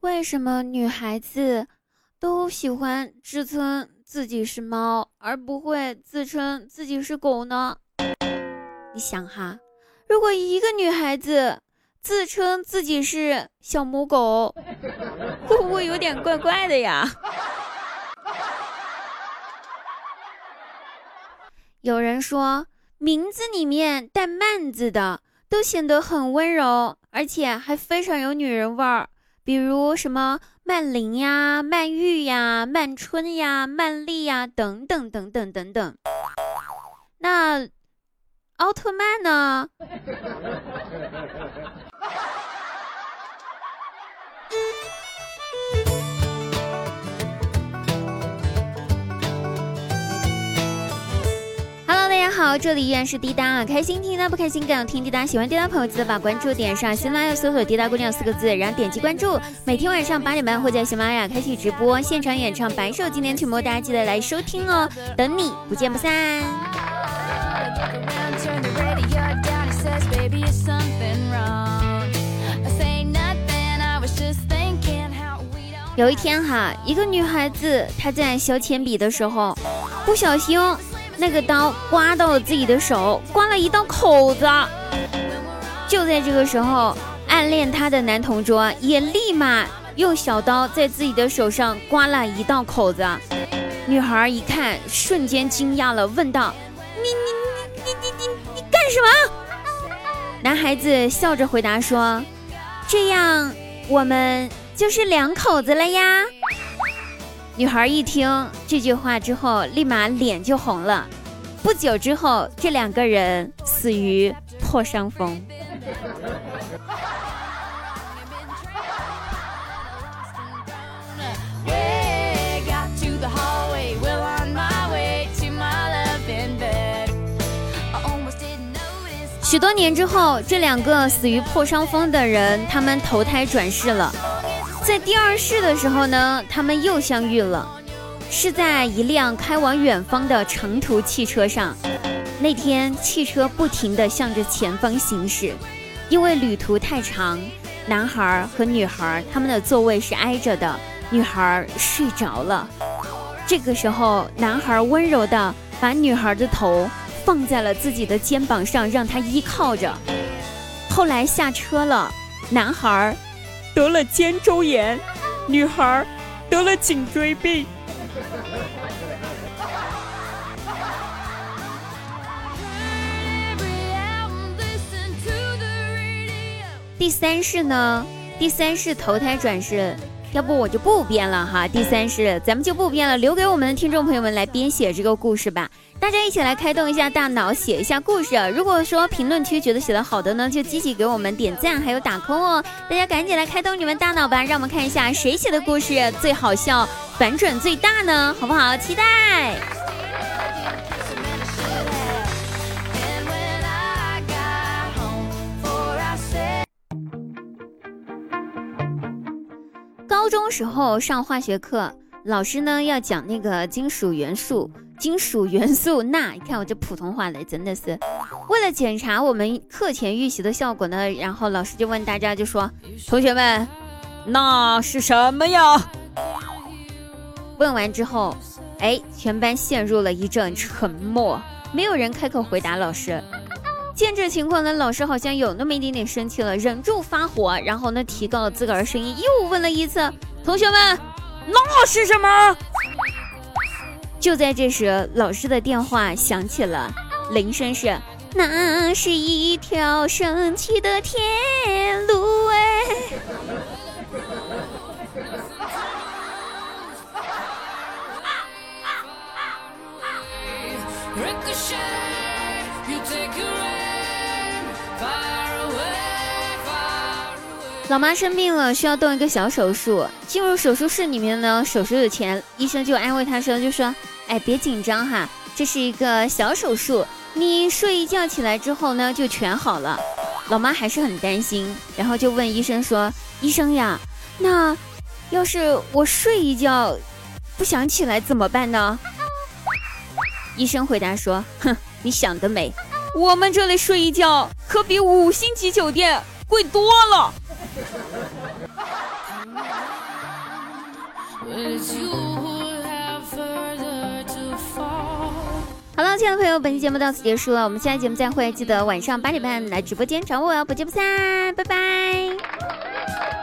为什么女孩子都喜欢自称自己是猫，而不会自称自己是狗呢？你想哈，如果一个女孩子自称自己是小母狗，会不会有点怪怪的呀？有人说，名字里面带“曼”字的，都显得很温柔，而且还非常有女人味儿。比如什么曼玲呀、曼玉呀、曼春呀、曼丽呀等等等等等等。那奥特曼呢？好，这里依然是滴答啊，开心听答不开心更要听滴答，喜欢滴答朋友记得把关注点上，喜马拉雅搜索“滴答姑娘”四个字，然后点击关注。每天晚上八点半会在喜马拉雅开启直播，现场演唱白首经典曲目，大家记得来收听哦，等你不见不散。有一天哈，一个女孩子她在削铅笔的时候不小心。那个刀刮到了自己的手，刮了一道口子。就在这个时候，暗恋她的男同桌也立马用小刀在自己的手上刮了一道口子。女孩一看，瞬间惊讶了，问道：“你你你你你你你干什么？”男孩子笑着回答说：“这样我们就是两口子了呀。”女孩一听这句话之后，立马脸就红了。不久之后，这两个人死于破伤风。许多年之后，这两个死于破伤风的人，他们投胎转世了。在第二世的时候呢，他们又相遇了，是在一辆开往远方的长途汽车上。那天汽车不停地向着前方行驶，因为旅途太长，男孩和女孩他们的座位是挨着的，女孩睡着了。这个时候，男孩温柔地把女孩的头放在了自己的肩膀上，让她依靠着。后来下车了，男孩。得了肩周炎，女孩得了颈椎病。第三世呢？第三世投胎转世，要不我就不编了哈。第三是咱们就不编了，留给我们的听众朋友们来编写这个故事吧。大家一起来开动一下大脑，写一下故事。如果说评论区觉得写的好的呢，就积极给我们点赞，还有打 call 哦。大家赶紧来开动你们大脑吧，让我们看一下谁写的故事最好笑，反转最大呢？好不好？期待。高中时候上化学课，老师呢要讲那个金属元素。金属元素钠，你看我这普通话的真的是。为了检查我们课前预习的效果呢，然后老师就问大家，就说：“同学们，钠是什么呀？”问完之后，哎，全班陷入了一阵沉默，没有人开口回答老师。见这情况呢，老师好像有那么一点点生气了，忍住发火，然后呢提高了自个儿声音，又问了一次：“同学们，那是什么？”就在这时，老师的电话响起了，铃声是：那是一条神奇的天路哎。老妈生病了，需要动一个小手术。进入手术室里面呢，手术的前，医生就安慰她说：“就说，哎，别紧张哈，这是一个小手术，你睡一觉起来之后呢，就全好了。”老妈还是很担心，然后就问医生说：“医生呀，那要是我睡一觉不想起来怎么办呢？”医生回答说：“哼，你想得美，我们这里睡一觉可比五星级酒店贵多了。”好了，亲爱的朋友，本期节目到此结束了，我们下期节目再会，记得晚上八点半来直播间找我，不见不散，拜拜。